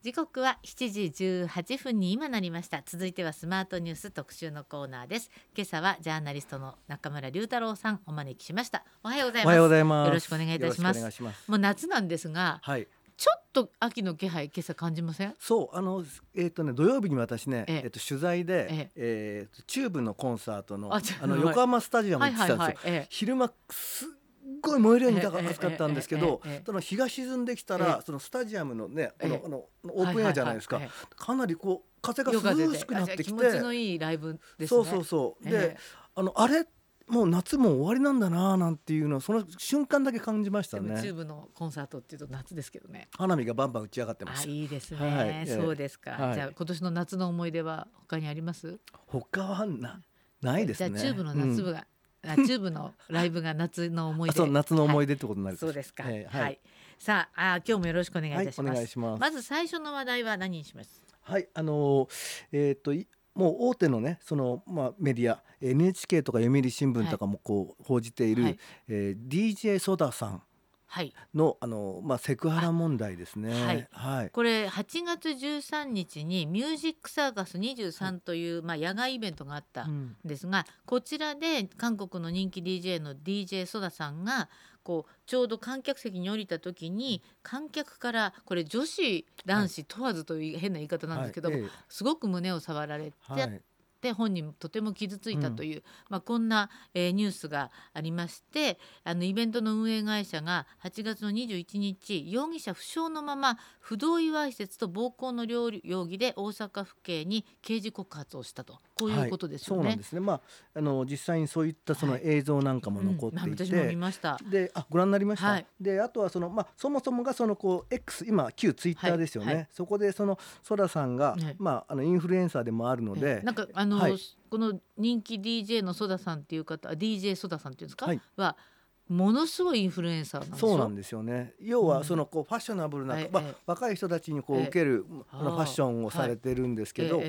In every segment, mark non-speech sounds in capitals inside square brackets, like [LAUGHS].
時刻は7時18分に今なりました。続いてはスマートニュース特集のコーナーです。今朝はジャーナリストの中村龍太郎さんお招きしました。おはようございます。おはようございます。よろしくお願いいたします。もう夏なんですがはい。ちょっと秋の気配今朝感じません？そうあのえっ、とね土曜日に私ねええ。えっ、と取材でええ。ーとチューブのコンサートのあのはい横浜スタジアムに来てたんですよ、昼間すっごい燃えるように暑かったんですけどええええその日が沈んできたえらそのスタジアムのねこのええあのオープンエアじゃないですか。はははかなりこう風が涼しくなってきあじゃあ気て持ちのいいライブですね。そうそうそう。えであのあれもう夏も終わりなんだななんていうのをその瞬間だけ感じましたでもチューねブのコンサートっていうと夏ですけどね。花火がバンバン打ち上がってまあしたいいですね、はいええ。そうですか、はい。じゃあ今年の夏の思い出は他にあります？他はなないですね。じゃあチューブの夏部うん。が、あチューブのライブが夏の思い出。[LAUGHS] 夏の思い出ってことになる、そうですか、ええはい、さああ今日もよろしくお願いいたしはい、ます、お願いします。まず最初の話題は何にします？はい、あのーえっ、といもう大手のねそのまあメディア NHK とか読売新聞とかもこう報じている、はい。えー DJ ソダさんはい。のあのまあセクハラ問題ですね。はい。はい。これ8月13日にミュージックサーカス23という、まあ、野外イベントがあったうんんですがこちらで韓国の人気 DJ の DJ ソダさんがこうちょうど観客席に降りた時に観客からこれ女子男子問わずという変な言い方なんですけども、はい。えすごく胸を触られて、いで本人もとても傷ついたという、まあ、こんな、えーニュースがありましてあのイベントの運営会社が8月の21日容疑者不詳のまま不同意わいせつと暴行の両容疑で大阪府警に刑事告発をしたと。こういうことですよね。そうなんで。すね。まああの実際にそういったそのはい。映像なんかも残うんっていて、私も見ました。であご覧になりました、はい。であとはその、まあ、そもそもがそのこう X 今旧ツイッターですよね、はい。はい。そこでそのソラさんが、ねまあ、あのインフルエンサーでもあるので、なんかあの、はい。この人気 DJ のソダさんっていう方 DJ ソダさんっていうんですか、はい。はものすごいインフルエンサーなんですよ。そうなんですよね。要うん。はそのこうファッショナブルな、ええまあええ。若い人たちにこうええ。受けるファッションをされてるんですけど、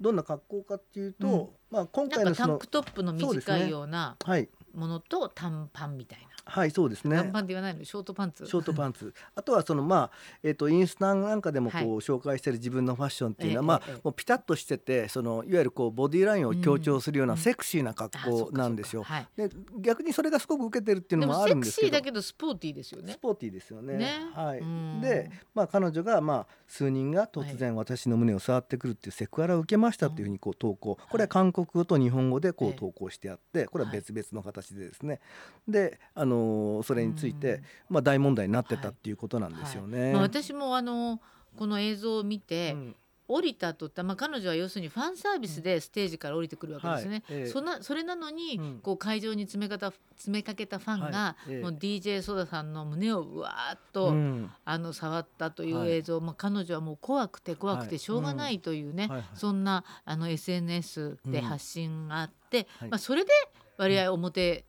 どんな格好かっていうと、うん。まあ、今え回のそのなんかタンクトップの短いようなはい。ものと短パンみたいな。はいそうですね。短パンって言わないの？ショートパンツ？ショートパンツ。あとはそのまあ、えー、とインスタなんかでもこう、はい。紹介してる自分のファッションっていうのは、ええまあええもうピタッとしててそのいわゆるこうボディラインを強調するよううん。なセクシーな格好なんですよ。そうかはい。で逆にそれがすごく受けてるっていうでのもあるんですけど。だけどスポーティーですよね。ス。ポーティーですよね。ね。はい。うん。で、まあ、彼女が、まあ、数人が突然私の胸を触ってくるっていうセクハラを受けましたっていうふうにこう投稿、これは韓国語と日本語でこええう投稿してあってこれは別々の形でですね、で、あのーそれについて、まあ、大問題になってたっていうことなんですよね。まあ、私もあのこの映像を見て、うん。降りたとった、まあ、彼女は要するにファンサービスでステージから降りてくるわけですよね。はい。ええ。そんなそれなのに、うん。こう会場に詰め方詰めかけたファンが、はい。ええ。もう DJ ソダさんの胸をうわーっと、うん。あの触ったというはい。映像、まあ、彼女はもう怖くて怖くはい。てしょうがないというね、はいはい。そんなあの SNS でうん。発信があって、はい。まあ、それで割合表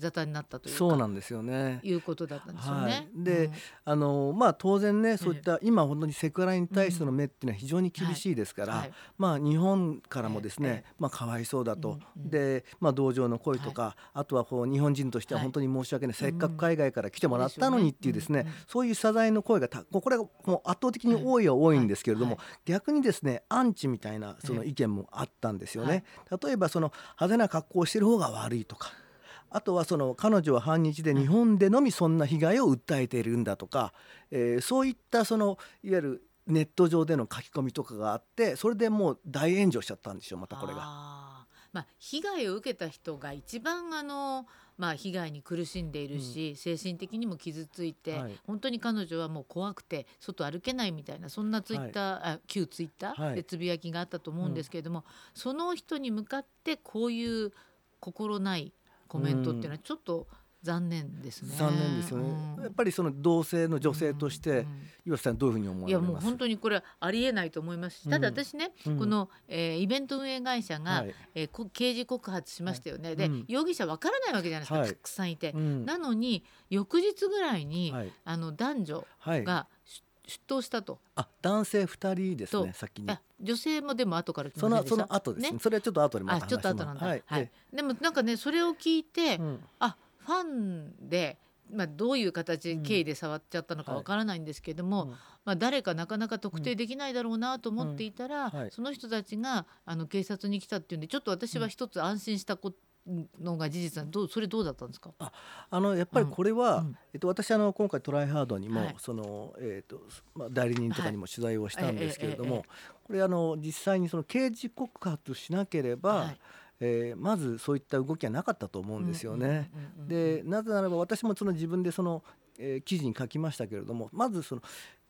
沙汰になったというか、そうなんですよね。いうことだったんですよね。はい。でうん。あのまあ当然ねそういった今本当にセクハラに対しての目っていうのは非常に厳しいですから、はい。まあ日本からもですね、ええまあかわいそうだと、うんうん。でまあ同情の声とか、あとはこう日本人としてははい。本当に申し訳ない、せっかうん。く海外から来てもらったのにっていうですね、そういう謝罪の声がたこれがもう圧倒的に多いは多いんですけれども、はい。逆にですねアンチみたいなその意見もあったんですよね。例えばその派手な格好をしてる方が悪いとか。あとはその彼女は反日で日本でのみそんな被害を訴えているんだとか、えーそういったそのいわゆるネット上での書き込みとかがあってそれでもう大炎上しちゃったんですよまたこれが。まあ、被害を受けた人が一番あの、まあ、被害に苦しんでいるし、精神的にも傷ついて、はい。本当に彼女はもう怖くて外歩けないみたいなそんなツイッター、あ旧ツイッターはい。でつぶやきがあったと思うんですけれども、その人に向かってこういう心ないコメントっていうのはちょっと残念ですね。残念ですよね、うん。やっぱりその同性の女性として、岩瀬さんどういうふうに思わいやれます？もう本当にこれありえないと思いますし、ただ私ね、うん。この、えーイベント運営会社が、はい。え刑事告発しましたよね、で、うん。容疑者わからないわけじゃないですか、はい。たくさんいて、うん。なのに翌日ぐらいに、はい。あの男女はい、が出出頭したと。あ男性二人ですねと先に。あ女性もでも後から来そのその後ですね。それはちょっと後でまた話しあちょっと後なんだ、はい、はい。でもなんかねそれを聞いて、あファンでまあ、どういう形うん経緯で触っちゃったのかはいわからないんですけども、うん。まあ、誰かなかなか特定できないだろうなと思っていたら、その人たちがあの警察に来たっていうんでちょっと私は一つ安心したこのが事実などうそれどうだったんですか、あのやっぱりこれは、うん。えっと、私あの今回トライハードにも、はい。そのえっとまあ、代理人とかにも取材をしたんですけれども、はいこれあの実際にその刑事告発しなければ、はい。えーまずそういった動きはなかったと思うんですよね。でなぜならば私もその自分でその、えー記事に書きましたけれどもまずその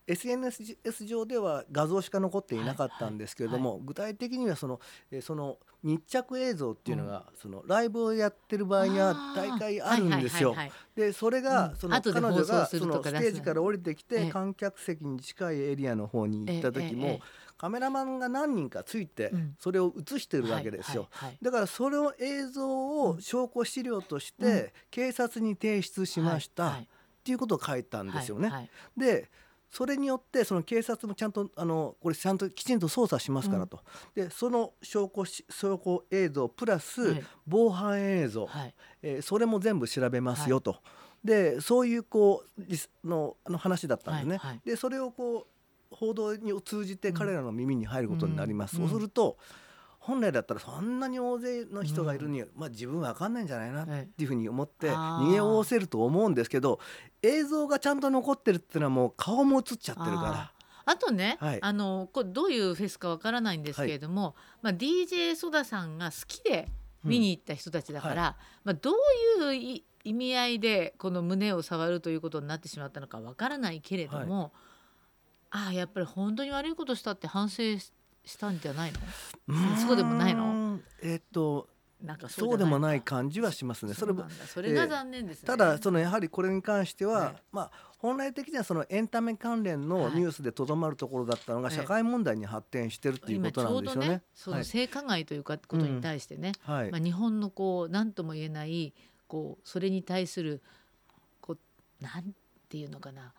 SNS 上では画像しか残っていなかったんですけれども、具体的にはその,、えーその密着映像っていうのが、そのライブをやってる場合には大会あるんですよ。はいはいはいはい。でそれが、うん。その彼女がそのステージから降りてきて、ええ。観客席に近いエリアの方に行った時も、カメラマンが何人かついてうん。それを映してるわけですよ。はいはいだからその映像を証拠資料として、うん。警察に提出しました、はい。っていうことを書いたんですよね。はいはい。でそれによってその警察もちゃんとあのこれちゃんときちんと捜査しますからと、でその証拠し証拠映像プラスはい。防犯映像、はい。えーそれも全部調べますよと、でそういうこうのあの話だったんですね。はいはい。でそれをこう報道にを通じて彼らの耳に入ることになります。うん。そうすると本来だったらそんなに大勢の人がいるには、まあ、自分は分かんないんじゃないなってはいいうふうに思って逃げおおせると思うんですけど映像がちゃんと残ってるっていうのはもう顔も映っちゃってるかあとね、はい。あのこれどういうフェスかわからないんですけれども、まあ、DJ ソダさんが好きで見に行った人たちだから、うん。まあ、どういうい意味合いでこの胸を触るということになってしまったのかわからないけれども、ああやっぱり本当に悪いことしたって反省ししたんじゃないの？らそうでもないの？えっとなんかそうでもないか感じはしますね。それもそれが残念ですね。ただそのやはりこれに関しては、はい。まあ本来的にはそのエンタメ関連のニュースでとどまるところだったのがはい。社会問題に発展してるっていうことなんですよね。どね。その性加害というかことに対してね、はい。まあ、日本のこう何とも言えないこうそれに対するこうなんていうのかな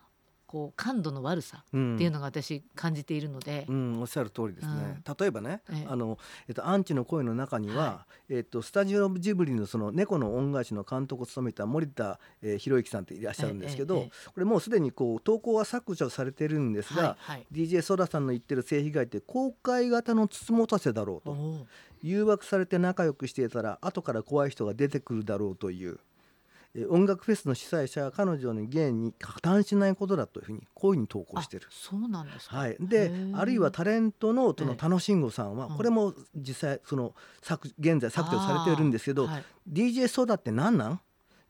こう感度の悪さうん。っていうのが私感じているので、うん、おっしゃる通りですね。例えばね、ええ。あの、えっと、アンチの声の中には、はえっと、スタジオジブリのその猫の恩返しの監督を務めた森田、えー、博之さんっていらっしゃるんですけど、えええこれもうすでにこう投稿は削除されてるんですが、はいはい、DJ ソダさんの言ってる性被害って公開型のつつもたせだろうと。誘惑されて仲良くしていたら後から怖い人が出てくるだろうという、えー音楽フェスの主催者は彼女の芸に加担しないことだというふうにこういうふうに投稿してる。あ。そうなんですか。はい、へでー。あるいはタレントのそのええ田野慎吾さんはうんこれも実際その削現在削除されているんですけど、はい。DJ ソーダって何なん？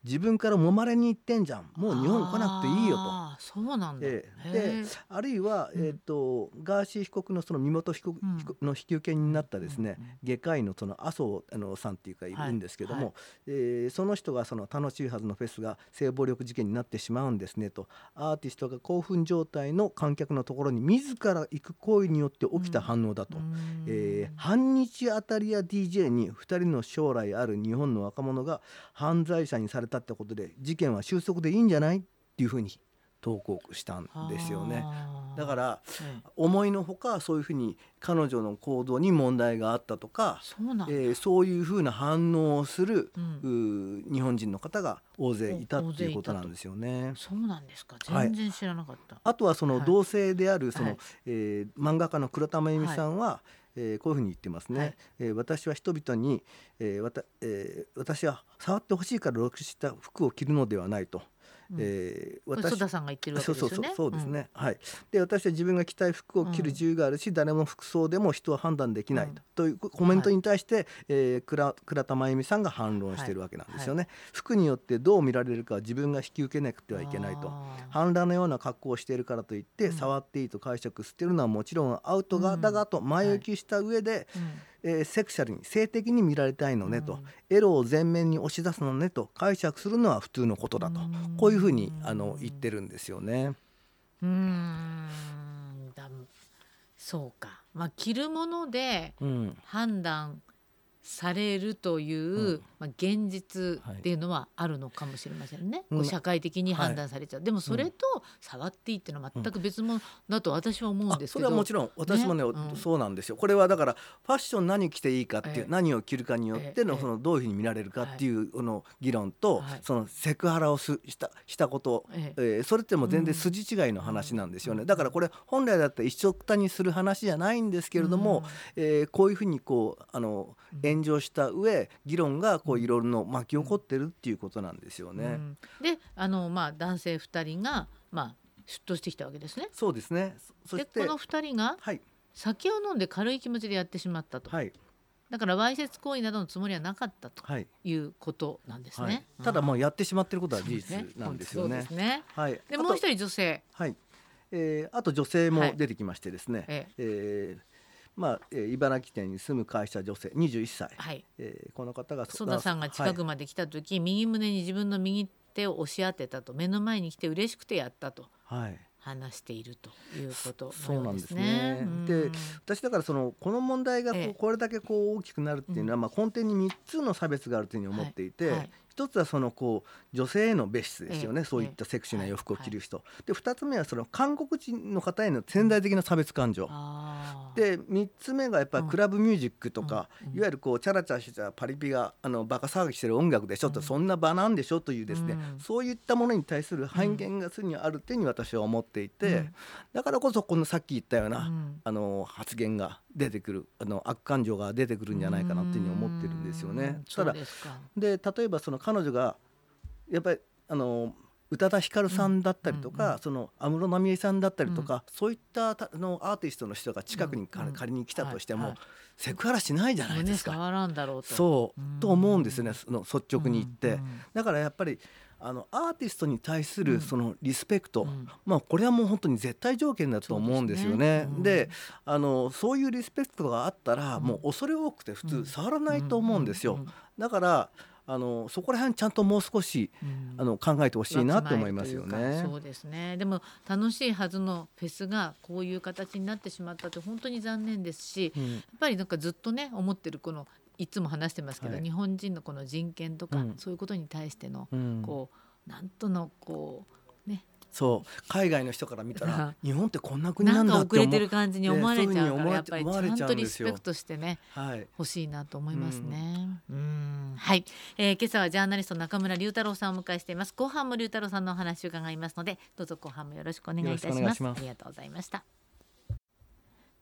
自分から揉まれに行ってんじゃん。もう日本来なくていいよと。そうなんだ。ええ。へでー。あるいは、うん。えー、とガーシー被告のその身元被告うん。の引き受けになったですね、うんうん外科医のその麻生あのさんっていうかいるんですけども、はい。はいえーその人がその楽しいはずのフェスが性暴力事件になってしまうんですねと。アーティストが興奮状態の観客のところに自ら行く行為によって起きた反応だと。うーん。えー反日当たり屋 DJ に2人の将来ある日本の若者が犯罪者にされたってことで事件は収束でいいんじゃないっていうふうに投稿したんですよね。だからええ思いのほかそういうふうに彼女の行動に問題があったとか、そう。えーそういうふうな反応をする、うん日本人の方が大勢いたおっていうことなんですよね。そうなんですか。はい全然知らなかった。あとはそのはい同性であるその、はいえー漫画家の倉田真由美さんは、えーこういうふうに言ってますね、はい。えー私は人々に、えーわたえー私は触ってほしいから露出した服を着るのではないと、うんえー私さんが言ってるわけそうですよね。そうそうそうですね、はい。で私は自分が着たい服を着る自由があるし、誰も服装でも人は判断できない、うん。というコメントに対して、えー倉倉田真由美さんが反論しているわけなんですよね、服によってどう見られるかは自分が引き受けなくてはいけないと。反乱のような格好をしているからといって、うん。触っていいと解釈しているのはもちろんアウトがだがと前置きした上で、うんえーセクシャルに性的に見られたいのねと、うん。エロを前面に押し出すのねと。解釈するのは普通のことだと、うん。こういうふうにあの言ってるんですよね。うーん。だそうか。まあ着るものでうん。判断されるという、うん。まあ、現実っていうのはあるのかもしれませんね、うんこう社会的に判断されちゃう、でもそれと触っていいっていうのは全く別物だと私は思うんあですけど、それはもちろん私もねそうなんですよ。これはだからファッション何着ていいかっていう、ええ。何を着るかによっての,、ええ。そのどういうふうに見られるかっていうこの議論と、はい。そのセクハラをすしたしたこと、ええ。ーそれってもう全然筋違いの話なんですよね、うん。だからこれ本来だったら一緒くたにする話じゃないんですけれども、えーこういうふうにこうあのうん炎上した上議論がこういろいろの巻き起こってるっていうことなんですよね。うん。であの、まあ、男性2人が、まあ、出頭してきたわけですね。そうですね。そそしてでこの2人がはい。酒を飲んで軽い気持ちでやってしまったと、はい。だからわいせつ行為などのつもりはなかったとはい、いうことなんですはい。ね。ただもうややってしまってることは事実なんですよね。そうですね。はい、でもう一人女性、はい、えーあと女性もはい。出てきましてですね、え。えーまあ、えー茨城県に住む会社女性21歳、はい、えーこの方が曽田さんが近くはいまで来た時、右胸に自分の右手を押し当てたと目の前に来て嬉しくてやったとはい。話しているということそうなんですね。うん。で私だからそのこの問題がこれだけこう大きくなるっていうのは、まあ、根底に3つの差別があるというふうに思っていて、はい。はい一つはそのこう女性への別室ですよね、ええそういったセクシーな洋服を着る人、で2つ目はその韓国人の方への潜在的な差別感情、で3つ目がやっぱりクラブミュージックとか、いわゆるこうチャラチャラしたパリピがあのバカ騒ぎしてる音楽でしょと、うん。そんな場なんでしょというですね、うん。そういったものに対する偏見がすでにあるっていうふうに私は思っていて、うん。だからこそこのさっき言ったような、うん。あの発言が出てくるあの悪感情が出てくるんじゃないかなっていうふうに思ってるんですよね。うん。ただで例えばその彼女がやっぱりあの宇多田ヒカルさんだったりとか、その安室奈美恵さんだったりとか、そういったたあのアーティストの人が近くにかうんうん仮に来たとしても、セクハラしないじゃないですか。胸触らんだろうと。そう、うんと思うんですよねその率直に言って、だからやっぱりあのアーティストに対すうん。るそのリスペクト、うん。まあこれはもう本当に絶対条件だと思うんですよね。でですね。あのそういうリスペクトがあったら、うん。もう恐れ多くて普うん。通触らないと思うんですよ。うんうんだからあのそこら辺ちゃんともう少しうん。あの考えてほしいなと思いますよね。か。そうですね。でも楽しいはずのフェスがこういう形になってしまったって本当に残念ですし、うん。やっぱりなんかずっとね思ってるこのいつも話してますけど、はい。日本人のこの人権とか、うん。そういうことに対してのうん。こうなんとのこうね。そう。海外の人から見たら日本ってこんな国ななんんだって思う。か遅れてる感じに思われちゃうからやっぱりちゃうんとリスペクトしてねはい欲しいなと思いますね。うん。はい、えー今朝はジャーナリスト中村龍太郎さんをお迎えしています。後半も龍太郎さんのお話を伺いますので、どうぞ後半もよろしくお願いいたします。ありがとうございました。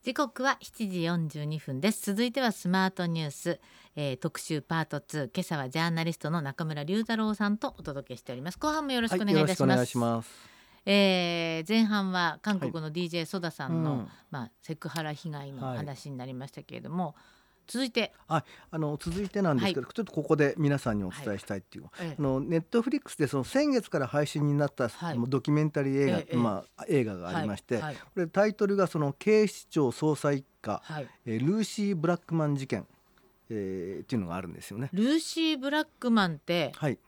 時刻は7時42分です。続いてはスマートニュース、えー特集パート2。今朝はジャーナリストの中村龍太郎さんとお届けしております。後半もよろしくお願いいたします。はいよろしくお願いします。えー前半は韓国の DJ ソダさんの、うんまあセクハラ被害のはい話になりましたけれども、続いて、はい、あの続いてなんですけど、ちょっとここで皆さんにお伝えしたいっていう、えあのネットフリックスでその先月から配信になった、はい。ドキュメンタリー映画、ええまあ映画がありまして、はい。はい。これタイトルがその警視庁捜査一課、はい、えールーシー・ブラックマン事件、えーっていうのがあるんですよね。ルーシー・ブラックマンって、はい、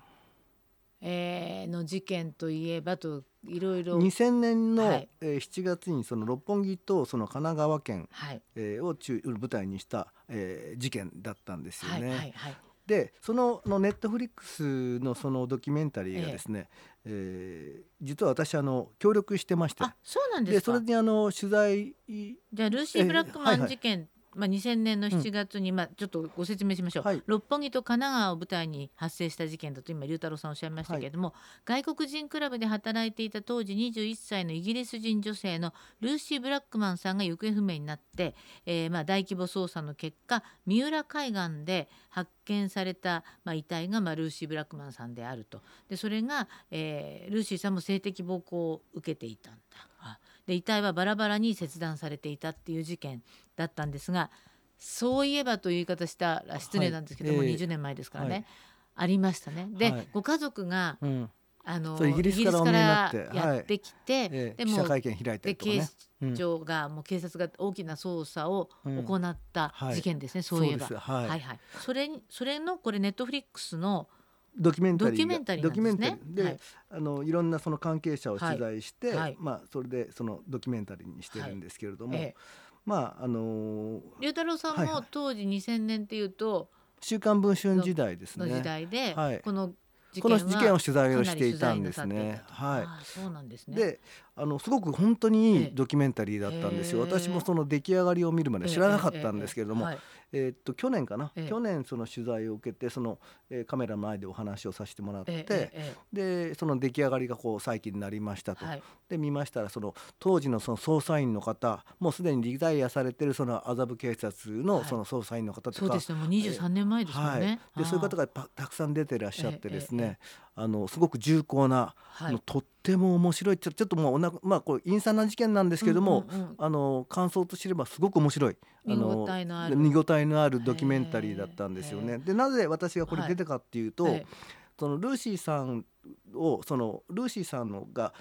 えーの事件といえばといろいろ、2000年の、はい。えー7月にその六本木とその神奈川県、はい。えーを中舞台にした、えー事件だったんですよはいね。はいはいでそののネットフリックスのそのドキュメンタリーがですね、えー実は私あの協力してましてあそうなんでですそかれにあの取材じゃあルーシー・ブラックマンえーはいはい事件、まあ、2000年の7月に、まあ、ちょっとご説明しましょう、はい。六本木と神奈川を舞台に発生した事件だと今龍太郎さんおっしゃいましたけれども、外国人クラブで働いていた当時21歳のイギリス人女性のルーシー・ブラックマンさんが行方不明になって、えーまあ、大規模捜査の結果三浦海岸で発見された、まあ、遺体が、まあ、ルーシー・ブラックマンさんであると。でそれが、えールーシーさんも性的暴行を受けていたんだ。あで遺体はバラバラに切断されていたっていう事件だったんですがそういえばという言い方したら失礼なんですけども、はいえ。え20年前ですからね、はい。ありましたね。で、はい。ご家族がうん。あのイギリスからやってきて、ええでも記者会見開いたでりとかね。警視庁が、もう警察が大きな捜査を行ったはい。事件ですね、そういえば。はい。はいはい。それにそれのこれネットフリックスのドキュメンタリーがドキュメンタリーね。ドキュメンタリー。で、はい。あのいろんなその関係者を取材して、はい。はいまあそれでそのドキュメンタリーにしてるんですけれども、ええまああのー龍太郎さんはいはい。も当時2000年っていうと、週刊文春時代ですね。の時代で、はい。この事この事件を取材をしていたんですね。はい。そうなんですね。であのすごく本当にいええ。いドキュメンタリーだったんですよ。私もその出来上がりを見るまで知らなかったんですけれども、はいえーっと去年かな、ええ。去年その取材を受けてその、えーカメラの前でお話をさせてもらって、でその出来上がりがこう最近になりましたと。はい。で見ましたらその当時のその捜査員の方もうすでにリタイアされてるその麻布警察のはい。その捜査員の方とか、そうですね。もう23年前ですね。はい、でそういう方が、がたたくさん出てらっしゃってですね、あのすごく重厚な、はい。とっても面白い。ちょっともうおなまあこれ陰惨な事件なんですけれども、うんうんうん。あの感想とすればすごく面白い。あ見応えのある。見応えのあるドキュメンタリーだったんですよへね。でなぜ私がこれ出てかっていうと、えそのルーシーさんをそのルーシーさんのが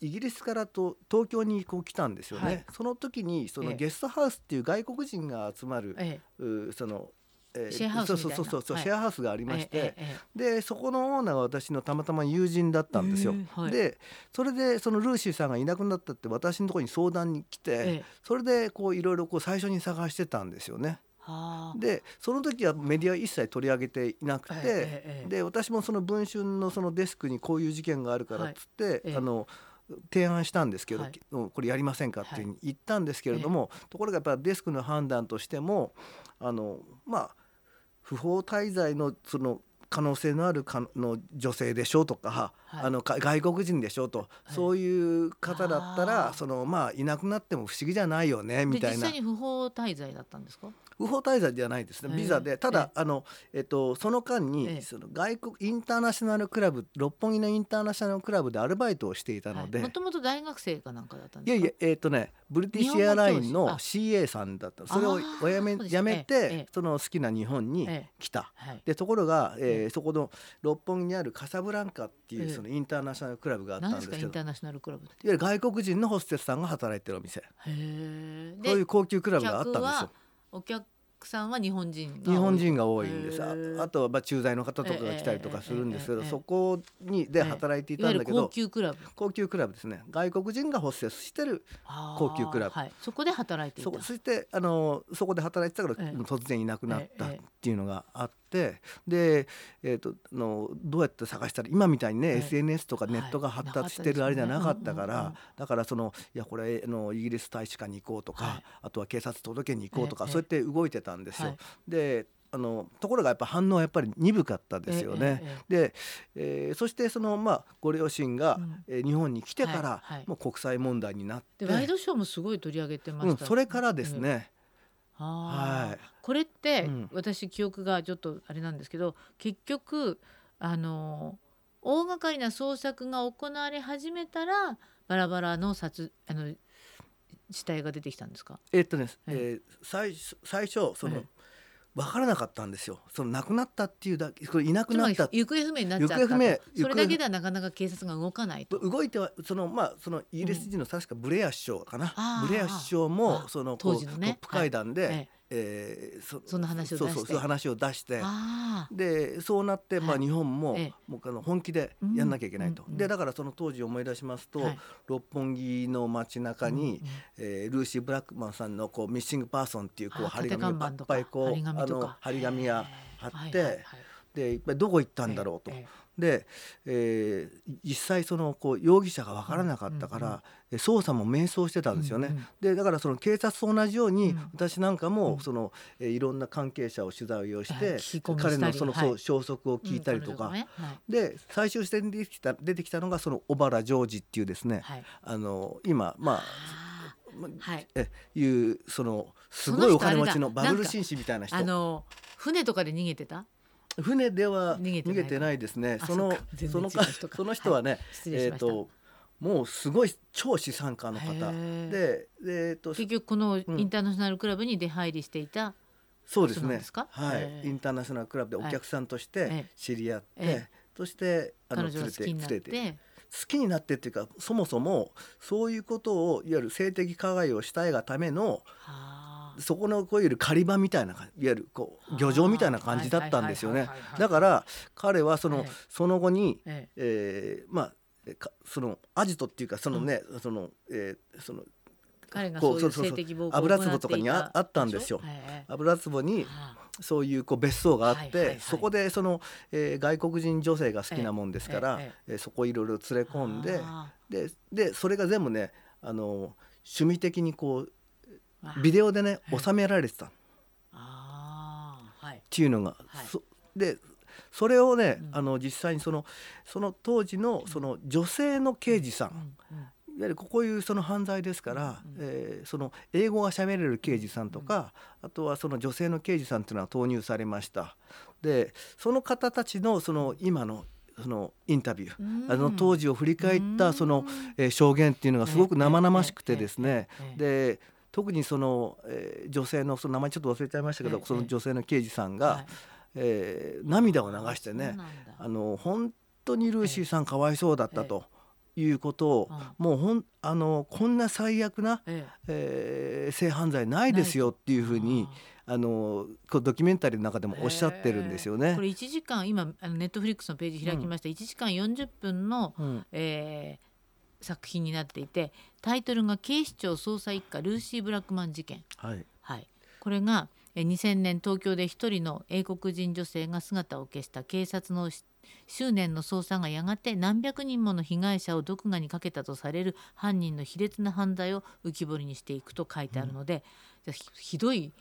イギリスからと東京にこう来たんですよね。はい。その時にそのええ。ゲストハウスっていう外国人が集まる、ええ。うその、えーシェアハウスみたいな。そうそうそうそう、はい。シェアハウスがありえまして、えええでそこのオーナーが私のたまたま友人だったんですよ。はい。でそれでそのルーシーさんがいなくなったって私のところに相談に来て、ええ。それでこういろいろこう最初に探してたんですよね。はあ。でその時はメディア一切取り上げていなくて、ええええで私もその文春のそのデスクにこういう事件があるからっつって、ええ。あの提案したんですけど、はい。これやりませんかってい。うふうに言ったんですけれども、ところがやっぱりデスクの判断としてもあのまあ不法滞在のその可能性のあるかの女性でしょうとか、はい。あのか外国人でしょうと、い。そういう方だったあらー。そのまあいなくなっても不思議じゃないよねみたいな。で実際に不法滞在だったんですか？不法滞在じゃないですね。ええ。ビザで。ただ、えあのえっとその間に、ええ。その外国インターナショナルクラブ六本木のインターナショナルクラブでアルバイトをしていたので、もともと大学生かなんかだったんいですか？やいやえっ、とねブリティッシュエアラインの CA さんだったそれをおやめやめて、その好きな日本にええ。来た。はい。でところが、えーえそこの六本木にあるカサブランカっていうええ。そのインターナショナルクラブがあった何んですけど、いわですか？インターナショナルクラブって。ゆる外国人のホステスさんが働いてるお店。へえ。そういう高級クラブがあったんですよ。客は。お客さんは日本人日本人が多いんです。あとはまあ駐在の方とかが来たりとかするんですけど、そこにで働いていたんだけど、級クラブ。高級クラブですね。外国人がホステスしてる高級クラブ。はい。そこで働いていた。そそしてあのそこで働いてたから、ええ。突然いなくなったっええていうのがあってで、えー、とあのどうやって探したら今みたいにね、ええ SNS とかネットが発達してるあれじゃなかったから、はいだからそのいやこれあのイギリス大使館に行こうとか、はい。あとは警察届けに行こうとか、ええそうやって動いてたんですよ。はいであのところがやっぱ反応はやっぱり鈍かったですよね。ええで、えーそしてそのまあご両親が、うん。えー日本に来てから、はい。はい。もう国際問題になって、でワイドショーもすごい取り上げてまうん、した。それからですうん。ね、あー。はい。これうん。私記憶がちょっとあれなんですけど結局あの大掛かりな捜索が行われ始めたらバラバラの殺あの死体が出てきたんですか？えっとね、ええー最初最初その、え分からなかったんですよ。その亡くなったっていうだけこれいなくなった。行方不明になっちゃったと。行方不明それだけではなかなか警察が動かないと。動いてはそのまあそのイギリス人の確かブレア首相かな、あーブレア首相もあそのこう当時のね。トップ会談で、はいええーそそんな話を出して。そうそう話を出して。でそうなって、まあ、はい日本も,、えもうあの本気でやんなきゃいけないと、でだからその当時思い出しますと、はい。六本木の街中に、うえールーシー・ブラックマンさんのこうミッシングパーソンっていうこうあ張り紙をいっぱいこう張り紙あとか。の張り紙が貼って、でいっぱいどこ行ったんだろうと。ええで、えー実際そのこう容疑者が分からなかったから、うん捜査も迷走してたんですよね。うんうんでだからその警察と同じように、うん。私なんかも、うん。その、えーいろんな関係者を取材をしはい。て、彼のその、はい。消息を聞いたりとか、うん彼女がね。で最終視点で出てきた出てきたのがその小原ジョージっていうですね、はい。はいあの今まあはい。えいうそのすそごいお金持ちのバブル紳士みたいな人。あの船とかで逃げてた？船では逃げてないですね。あそのその [LAUGHS] その人はね、失礼しました、えっともうすごい超資産家の方。ででえっと結局このイん。ンターナショナルクラブに出入りしていた、そうですね。そうなんですか？はい。インター。ナショナルクラブでお客さんとしてええ。知り合って、えそしてあの彼女が好きになっ連れてて。好きになってっていうかそもそもそういうことをいわゆる性的加害をしたいがためのはあそこのこういう狩り場みたいないわゆるこう漁場みたいな感じだったんですよね。だから彼はその、ええ。その後に、ええ。ーまあそのアジトっていうかそのね、その、えーその彼がこそうういうそうそうそう性的暴行を油壺とかにああったんですよ。油壺にはあ。そういうこう別荘があって、そこでその、えー外国人女性が好きなもんですから、ええーそこいろいろ連れ込んであででそれが全部ねあの趣味的にこうービデオでねはい。収められてた。はい。ていうのが、はい。そでそれをね、うん。あの実際にそのその当時のその女性の刑事さん、うん。うん。いわゆるこういうその犯罪ですから、うん。えーその英語が喋れる刑事さんとか、あとはその女性の刑事さんっていうのは投入されました。でその方たちのその今のそのインタビュー、うん。あの当時を振り返ったその、うんえー証言っていうのがすごく生々しくてですね、で特にその、えー女性のその名前ちょっと忘れちゃいましたけど、ええその女性の刑事さんが、はい。えー涙を流してねあの本当にルーシーさんかわいそうだったということを、うもうほんあのこんな最悪な、ええ。ー性犯罪ないですよっていうふうにあのこうドキュメンタリーの中でもおっしゃってるんですよね。こ。れ1時間今ネットフリックスのページ開きました、1時間40分の、うん。えー作品になっていてタイトルが「警視庁捜査一課ルーシー・ブラックマン事件」はい。はい、これがえー2000年東京で一人の英国人女性が姿を消した警察のし執念の捜査がやがて何百人もの被害者を毒牙にかけたとされる犯人の卑劣な犯罪を浮き彫りにしていくと書いてあるので、じゃあひひどい。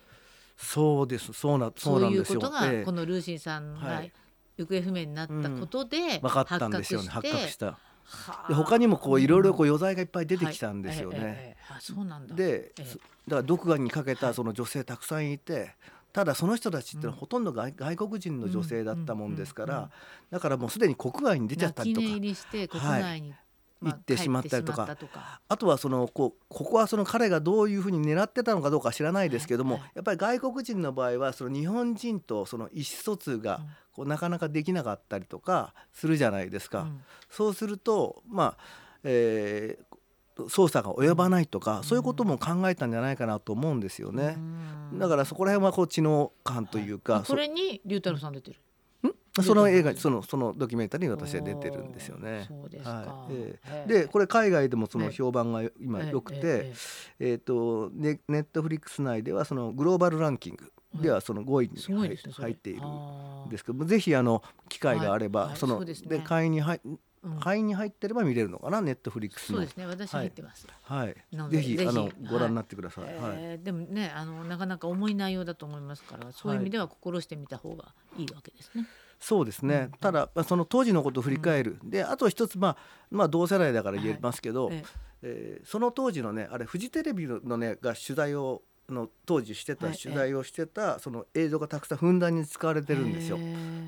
そうです。そうなそそう。いうことがええ。このルーシーさんがはい。行方不明になったことで発覚して発覚した。はあで他にもこういろいろこううん余罪がいっぱい出てきたんですよね。で、だから毒牙にかけたその女性たくさんいて、ただその人たちってのはほとんど外外国人の女性だったもんですから、だからもうすでに国外に出ちゃったりとか泣き寝入りして国内に、まあ行ってしまったりとかとか。あとはそのこうここはその彼がどういうふうに狙ってたのかどうか知らないですけども、はいはい。やっぱり外国人の場合はその日本人とその意思疎通がこうなかなかできなかったりとかするじゃないですか。うん。そうするとまあ、えー捜査が及ばないとか、ん。そういうことも考えたんじゃないかなと思うんですよね。うん。だからそこら辺はこう知能感というか、あこれに龍太郎さん出てる。そその映画そのそのドキュメンタリーに私は出てるんですよね。そうですか。はい。でこれ海外でもそのええ。評判が今ええ。良くて、ええ。ー、とネネットフリックス内ではそのグローバルランキングではその5位に入っているんですけどもぜひあの機会があれば、そので会員に入うん。会員に入ってれば見れるのかなネットフリックスの。そうですね。私入ってます。はい。ぜひあのはい。ご覧になってください。はい。えーでもねあのなかなか重い内容だと思いますからそういう意味では心してみた方がいいわけですね。そうですね、ただまあその当時のことを振り返る、であと一つ、まあ、まあ同世代だから言えますけど、え。えーその当時のねあれフジテレビのねが取材をの当時してた、はい取材をしてたその映像がたくさんふんだんに使われてるんですよ。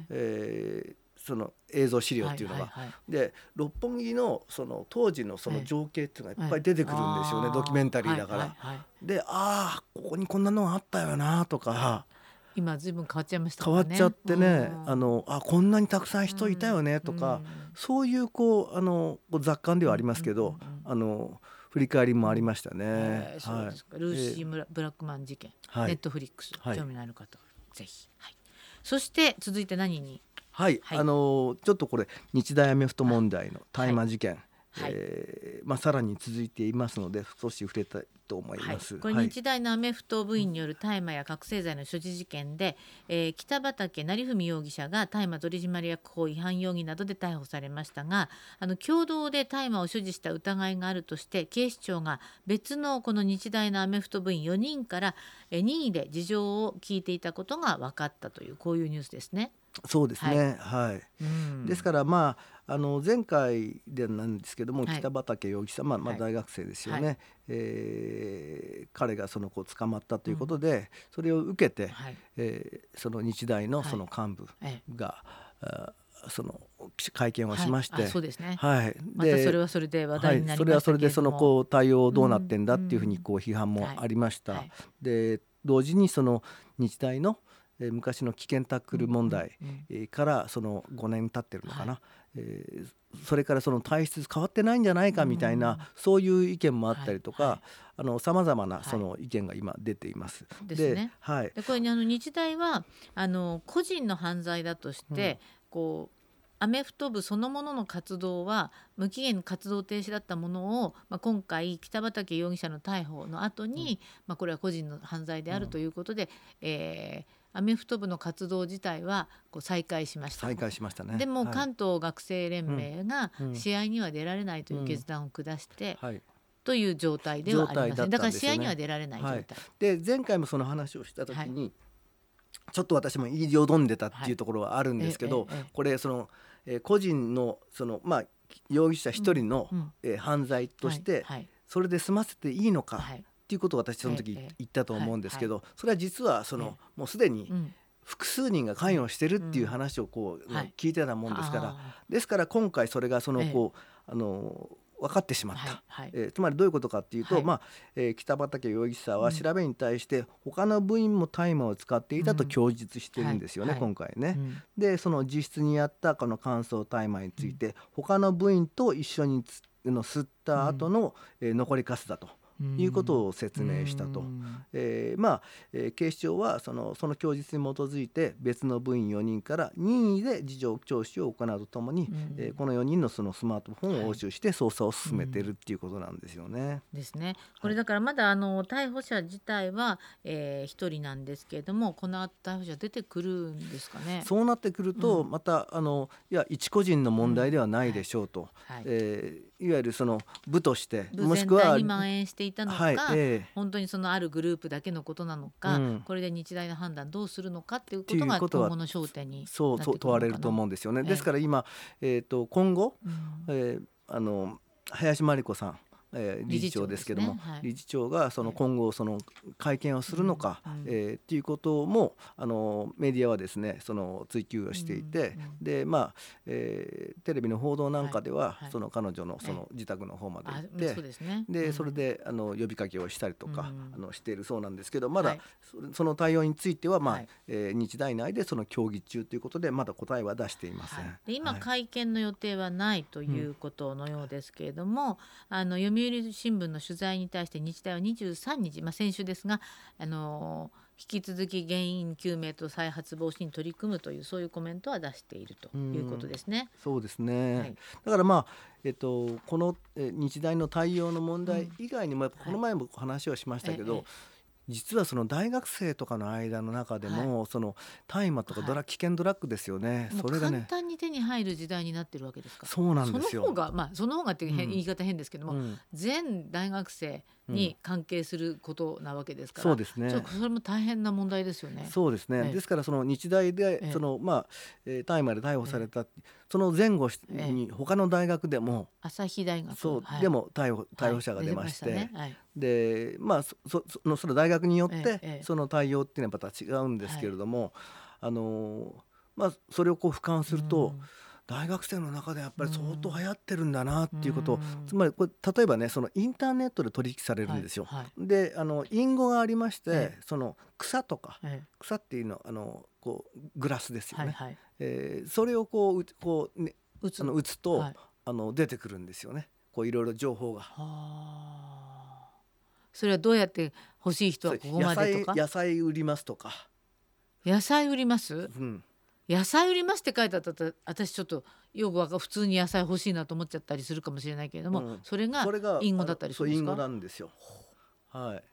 えーその映像資料っていうのが。はいはいはいで六本木のその当時のそええの情景っていうのがいっぱい出てくるんですよね、ドキュメンタリーだから。はいはいはい。でああここにこんなのがあったよなとか。今ずいぶん変わっちゃいました変わっ。ちゃってねうん。あのあこんなにたくさん人いたよねとか、そういうこうあの雑感ではありますけど、あの振り返りもありましたね。えーそうですか。ルーシえーブラックマン事件、はいネットフリックス、はい興味のある方はぜひ。はい。そして続いて何に？はい、はいあのちょっとこれ日大アメフト問題の大麻事件、はいえーまあさらに続いていますので少し触れたいと思いはいます。、これはい日大のアメフト部員による大麻や覚醒剤の所持事件で、えー北畠成文容疑者が大麻取締役法違反容疑などで逮捕されましたがあの共同で大麻を所持した疑いがあるとして警視庁が別のこの日大のアメフト部員4人からえー任意で事情を聞いていたことが分かったというこういうニュースですね。そうですね。はい。うんですからまああの前回でなんですけども、はい。北畠容疑者、まあ、まあはい。大学生ですよね、はえー彼がそのこう捕まったということで、それを受けて、はい。えーその日大のはい。その幹部ええ。が、あその会見をしまして、はい。あそうですね。はい、またそれはそれで話題になりましたけれども、はい、それはそれでそのこう対応どうなってんだっていうふうにうんこう批判もありました。はい。で同時にその日大の、えー昔の危険タックル問題、からその5年経ってるのかな、はえーそれからその体質変わってないんじゃないかみたいな、うん。そういう意見もあったりとか、さまざまなその意見が今出ています。ですね。はい、でこれねあの日大はあの個人の犯罪だとして、こうアメフト部そのものの活動は無期限活動停止だったものを、まあ、今回北畠容疑者の逮捕の後に、まあこれは個人の犯罪であるということで、えーアメフト部の活動自体はこう再開しました。再開しましたね。でもはい。関東学生連盟がうん。うん。試合には出られないという決断を下して、はい。という状態ではありません。状態だだから試合には出られない状態、で前回もその話をした時に、ちょっと私も言いよどんでたってはいいうところはあるんですけど、ええええこれその、えー個人のそのまあ容疑者一人の、うん。えー犯罪として、はい。それで済ませていいのか、はいはいっていうことを私その時ええ言ったと思うんですけど、はそれは実はその、えもうすでにうん。複数人が関与してるっていう話をこう、はい。聞いてたもんですから、あですから今回それがそのええ。こう、あの分かってしまった。ーはいはい。えーつまりどういうことかっていうと、はい。まあえー北畠容疑者はうん。調べに対して他の部員も大麻を使っていたとうん。供述してるんですよね、はい今回ね。うん。でその実質にあったこの乾燥大麻について、他の部員と一緒につの吸った後の、えー残りかすだということを説明したと。うんえーまあ、えー警視庁はそのその供述に基づいて別の部員4人から任意で事情聴取を行うとともに、うんえーこの4人のそのスマートフォンを押収して捜査を進めてるっていうことなんですよね。ですね。これだからまだあの逮捕者自体はえー一人なんですけれども、この後逮捕者出てくるんですかね？そうなってくると、うんまたあのいや一個人の問題ではないでしょうと、はい。えーいわゆるその部としてもしくは体に蔓延していたのか、はいえ本当にそのあるグループだけのことなのか、うん。これで日大の判断どうするのかっていうことが今後の焦点にーそう問われると思うんですよね。ええ。ですから今、えー、と今後、うん。えーあの林真理子さん、えー理事長ですけども理事長ですね。はい。理事長がそのええ今後その会見をするのか、うん。うん。えーっていうこともあのメディアはですねその追及をしていて、うんうんでまあ、えーテレビの報道なんかでは、はいはい。その彼女のそえ。の自宅の方まで行あって、そうですね。で、うん。それであの呼びかけをしたりとか、うんあのしているそうなんですけどまだ、はい。そその対応については、まあはい。えー日大内でその協議中ということでまだ答えは出していません。はい。で今、はい。会見の予定はないということのようですけれども、あの読売新聞の取材に対して日大は23日、まあ、先週ですが、あの引き続き原因究明と再発防止に取り組むというそういうコメントは出しているということですね。そうですね、はい。だからまあ、えっと、この、えー日大の対応の問題うん。以外にも、やっぱこの前も話をしましたけど、ええ実はその大学生とかの間の中でも、その大麻とかドラ、危険ドラッグですよね。もそうれがね簡単に手に入る時代になってるわけですか。そうなんですよ。その方がまあその方がって言い方変ですけども、うん。全大学生に関係することなわけですから、そうですね。それも大変な問題ですよね。そうですね、ええ。ですからその日大で、ええ。そのまあ、えー大麻で逮捕された、その前後に他の大学でも、朝日大学。そう、はい。でも逮捕逮捕者が出まして、ね。はいでまあそそそのその大学によって、ええええ。その対応っていうのはまた違うんですけれども、あのまあそれをこう俯瞰すると、うん。大学生の中でやっぱり相当流行ってるんだなっていうことを、うん。つまりこれ例えばねそのインターネットで取引されるんですよ。はいはい。であの隠語がありまして、えその草とかえ草っていうのはあのこうグラスですよね。えはいはい。えーそれをこううこう、ね、打つ。あの打つと、はい。あの出てくるんですよね。こういろいろ情報が。はあそれはどうやって欲しい人はここまでとか？野菜売りますとか、野菜売ります？うん、野菜売りますって書いてあったら私ちょっとよくわか普通に野菜欲しいなと思っちゃったりするかもしれないけれども、うん。それがそれが隠語だったりするんですかなんですよ。はい。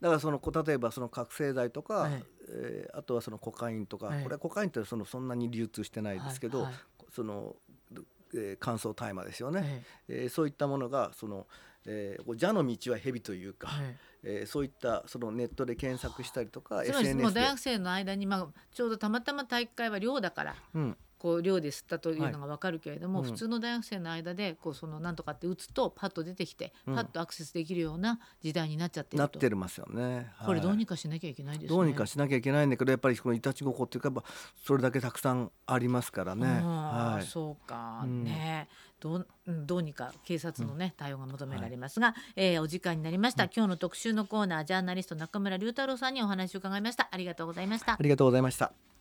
だからその例えばその覚醒剤とか、はい。えーあとはそのコカインとか、はい。これはコカインってそのそんなに流通してないですけど、はい。はい。その、えー乾燥大麻ですよね、ええーそういったものがその、えーこう蛇の道は蛇というか、えええーそういったそのネットで検索したりとか SNS 大学生の間に、まあ、ちょうどたまたま大会は寮だからうん、こう寮で吸ったというのが分かるけれども、はい。うん普通の大学生の間でこうそのなんとかって打つとパッと出てきて、うん。パッとアクセスできるような時代になっちゃっていなってるますよね。これどうはいにかしなきゃいけないですね。どうにかしなきゃいけないんだけどやっぱりこのいたちごっこっていうかやっぱそれだけたくさんありますからね。はい、そうか、うん。ねどううんどうにか警察のね、対応が求められますが、えーお時間になりました、今日の特集のコーナージャーナリスト中村龍太郎さんにお話を伺いました。ありがとうございました。ありがとうございました。